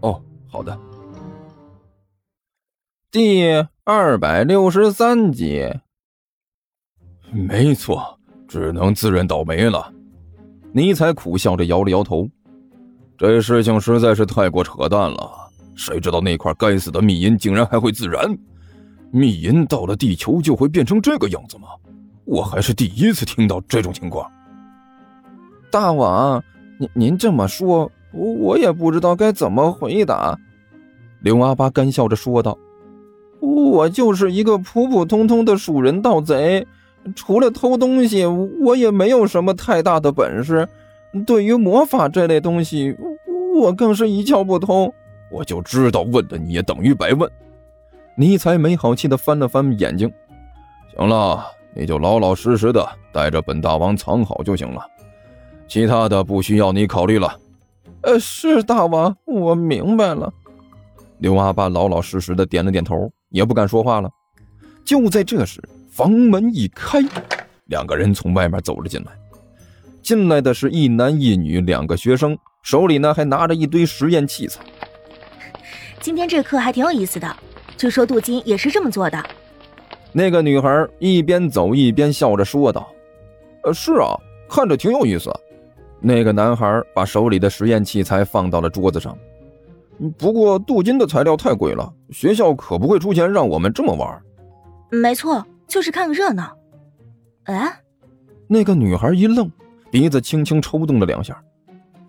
哦，好的。第二百六十三集。没错，只能自认倒霉了。尼采苦笑着摇了摇头。这事情实在是太过扯淡了。谁知道那块该死的密银竟然还会自燃？密银到了地球就会变成这个样子吗？我还是第一次听到这种情况。大王，您您这么说，我我也不知道该怎么回答。刘阿八干笑着说道：“我就是一个普普通通的鼠人盗贼，除了偷东西，我也没有什么太大的本事。对于魔法这类东西，我更是一窍不通。我就知道问的你也等于白问。”尼采没好气的翻了翻眼睛：“行了，你就老老实实的带着本大王藏好就行了，其他的不需要你考虑了。”“呃，是大王，我明白了。”刘阿爸老老实实的点了点头，也不敢说话了。就在这时，房门一开，两个人从外面走了进来。进来的是一男一女两个学生，手里呢还拿着一堆实验器材。今天这课还挺有意思的。据说镀金也是这么做的。那个女孩一边走一边笑着说道：“呃，是啊，看着挺有意思。”那个男孩把手里的实验器材放到了桌子上。不过镀金的材料太贵了，学校可不会出钱让我们这么玩。没错，就是看个热闹。哎，那个女孩一愣，鼻子轻轻抽动了两下。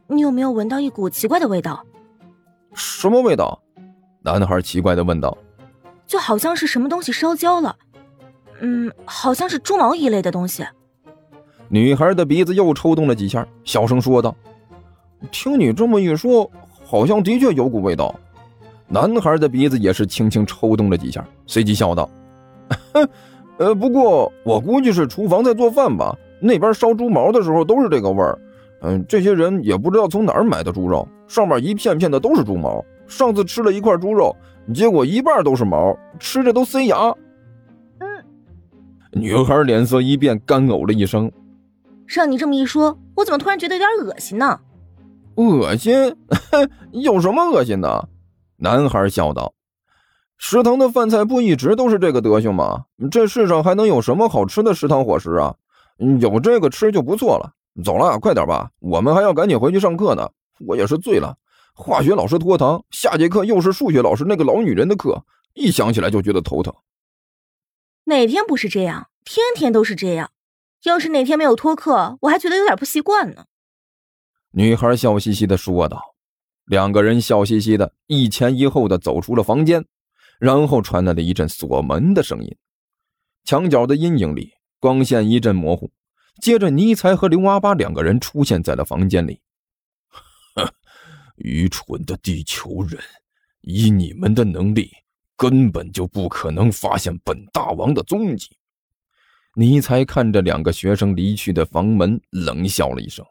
你有没有闻到一股奇怪的味道？什么味道？男孩奇怪的问道。就好像是什么东西烧焦了，嗯，好像是猪毛一类的东西。女孩的鼻子又抽动了几下，小声说道：“听你这么一说，好像的确有股味道。”男孩的鼻子也是轻轻抽动了几下，随即笑道：“ 呃，不过我估计是厨房在做饭吧，那边烧猪毛的时候都是这个味儿。嗯，这些人也不知道从哪儿买的猪肉，上面一片片的都是猪毛。上次吃了一块猪肉。”结果一半都是毛，吃着都塞牙。嗯，女孩脸色一变，干呕了一声。让你这么一说，我怎么突然觉得有点恶心呢？恶心？有什么恶心的？男孩笑道：“食堂的饭菜不一直都是这个德行吗？这世上还能有什么好吃的食堂伙食啊？有这个吃就不错了。走了，快点吧，我们还要赶紧回去上课呢。我也是醉了。”化学老师拖堂，下节课又是数学老师那个老女人的课，一想起来就觉得头疼。哪天不是这样？天天都是这样。要是哪天没有托客，我还觉得有点不习惯呢。女孩笑嘻嘻的说道。两个人笑嘻嘻的一前一后的走出了房间，然后传来了一阵锁门的声音。墙角的阴影里，光线一阵模糊，接着尼才和刘阿八两个人出现在了房间里。愚蠢的地球人，以你们的能力，根本就不可能发现本大王的踪迹。尼才看着两个学生离去的房门，冷笑了一声：“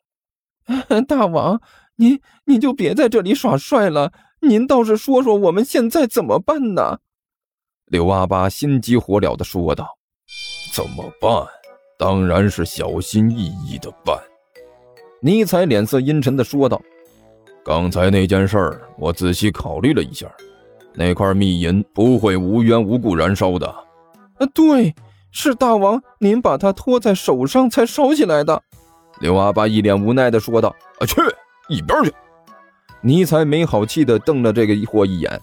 大王，您您就别在这里耍帅了，您倒是说说我们现在怎么办呢？”刘阿八心急火燎的说道：“怎么办？当然是小心翼翼的办。”尼才脸色阴沉的说道。刚才那件事儿，我仔细考虑了一下，那块密银不会无缘无故燃烧的。啊，对，是大王您把它托在手上才烧起来的。刘阿八一脸无奈的说道：“啊，去一边去！”尼才没好气的瞪了这个货一眼。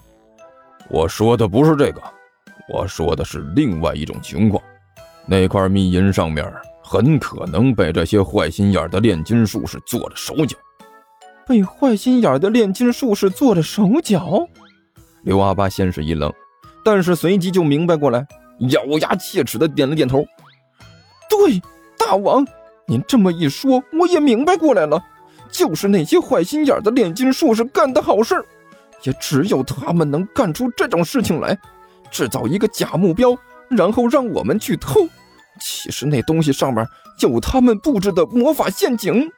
我说的不是这个，我说的是另外一种情况。那块密银上面很可能被这些坏心眼的炼金术士做了手脚。被坏心眼的炼金术士做了手脚，刘阿八先是一愣，但是随即就明白过来，咬牙切齿的点了点头。对，大王，您这么一说，我也明白过来了，就是那些坏心眼的炼金术士干的好事也只有他们能干出这种事情来，制造一个假目标，然后让我们去偷。其实那东西上面有他们布置的魔法陷阱，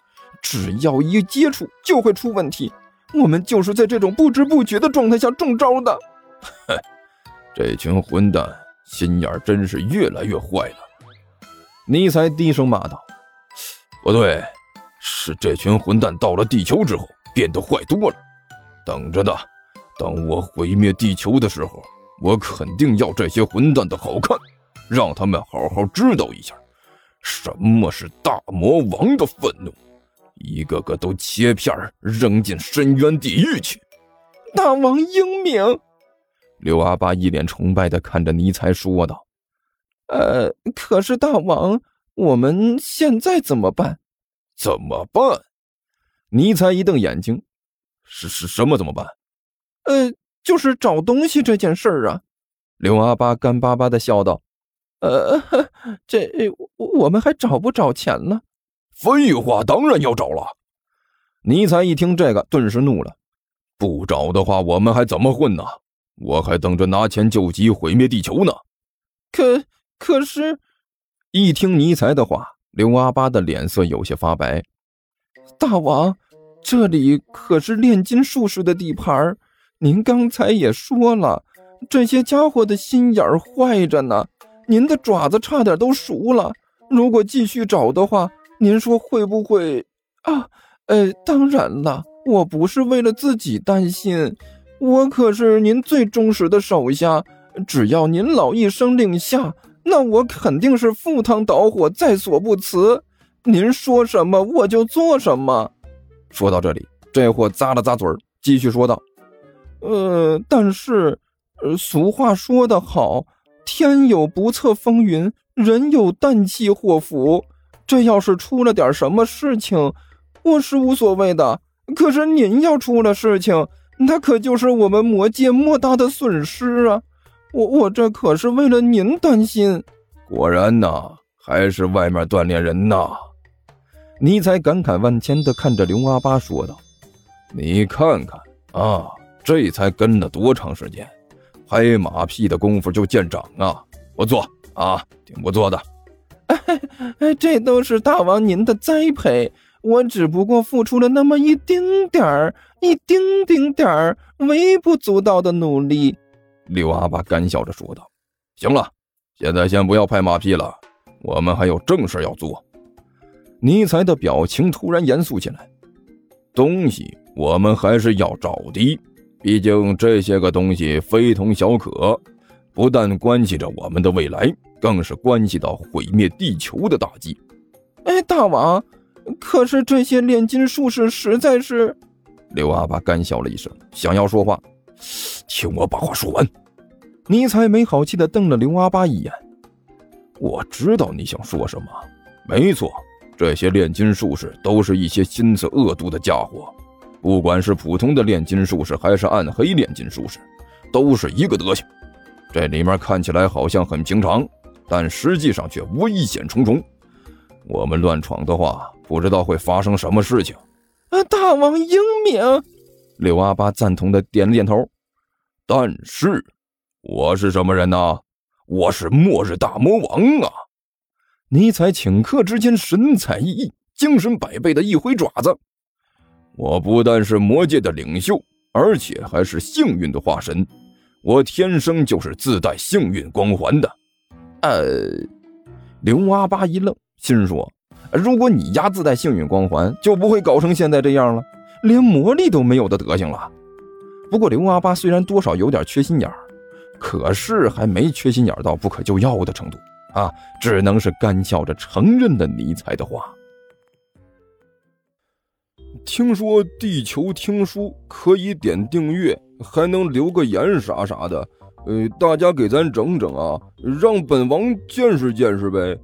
只要一接触就会出问题。我们就是在这种不知不觉的状态下中招的。哼，这群混蛋心眼真是越来越坏了。尼采低声骂道：“不对，是这群混蛋到了地球之后变得坏多了。等着的，等我毁灭地球的时候，我肯定要这些混蛋的好看。”让他们好好知道一下，什么是大魔王的愤怒，一个个都切片扔进深渊地狱去。大王英明，刘阿八一脸崇拜的看着尼才说道：“呃，可是大王，我们现在怎么办？怎么办？”尼才一瞪眼睛：“是是什么怎么办？呃，就是找东西这件事儿啊。”刘阿八干巴巴的笑道。呃，这我们还找不找钱了？废话，当然要找了。尼采一听这个，顿时怒了。不找的话，我们还怎么混呢？我还等着拿钱救急、毁灭地球呢。可可是，一听尼采的话，刘阿八的脸色有些发白。大王，这里可是炼金术士的地盘您刚才也说了，这些家伙的心眼坏着呢。您的爪子差点都熟了，如果继续找的话，您说会不会？啊，呃，当然了，我不是为了自己担心，我可是您最忠实的手下，只要您老一声令下，那我肯定是赴汤蹈火，在所不辞。您说什么我就做什么。说到这里，这货咂了咂嘴，继续说道：“呃，但是，呃，俗话说得好。”天有不测风云，人有旦夕祸福。这要是出了点什么事情，我是无所谓的。可是您要出了事情，那可就是我们魔界莫大的损失啊！我我这可是为了您担心。果然呐，还是外面锻炼人呐！尼采感慨万千的看着刘阿巴说道：“你看看啊，这才跟了多长时间？”拍马屁的功夫就见长啊！不错啊，挺不错的。哎，这都是大王您的栽培，我只不过付出了那么一丁点儿、一丁丁点儿微不足道的努力。刘阿爸干笑着说道：“行了，现在先不要拍马屁了，我们还有正事要做。”尼才的表情突然严肃起来：“东西我们还是要找的。”毕竟这些个东西非同小可，不但关系着我们的未来，更是关系到毁灭地球的大计。哎，大王，可是这些炼金术士实在是……刘阿爸干笑了一声，想要说话，听我把话说完。尼采没好气地瞪了刘阿八一眼。我知道你想说什么，没错，这些炼金术士都是一些心思恶毒的家伙。不管是普通的炼金术士，还是暗黑炼金术士，都是一个德行。这里面看起来好像很平常，但实际上却危险重重。我们乱闯的话，不知道会发生什么事情。啊，大王英明！柳阿八赞同的点了点头。但是，我是什么人呢？我是末日大魔王啊！尼采顷刻之间神采奕奕，精神百倍的一挥爪子。我不但是魔界的领袖，而且还是幸运的化身。我天生就是自带幸运光环的。呃，刘阿八一愣，心说：如果你丫自带幸运光环，就不会搞成现在这样了，连魔力都没有的德行了。不过刘阿八虽然多少有点缺心眼儿，可是还没缺心眼到不可救药的程度啊，只能是干笑着承认了尼采的话。听说地球听书可以点订阅，还能留个言啥啥的，呃，大家给咱整整啊，让本王见识见识呗。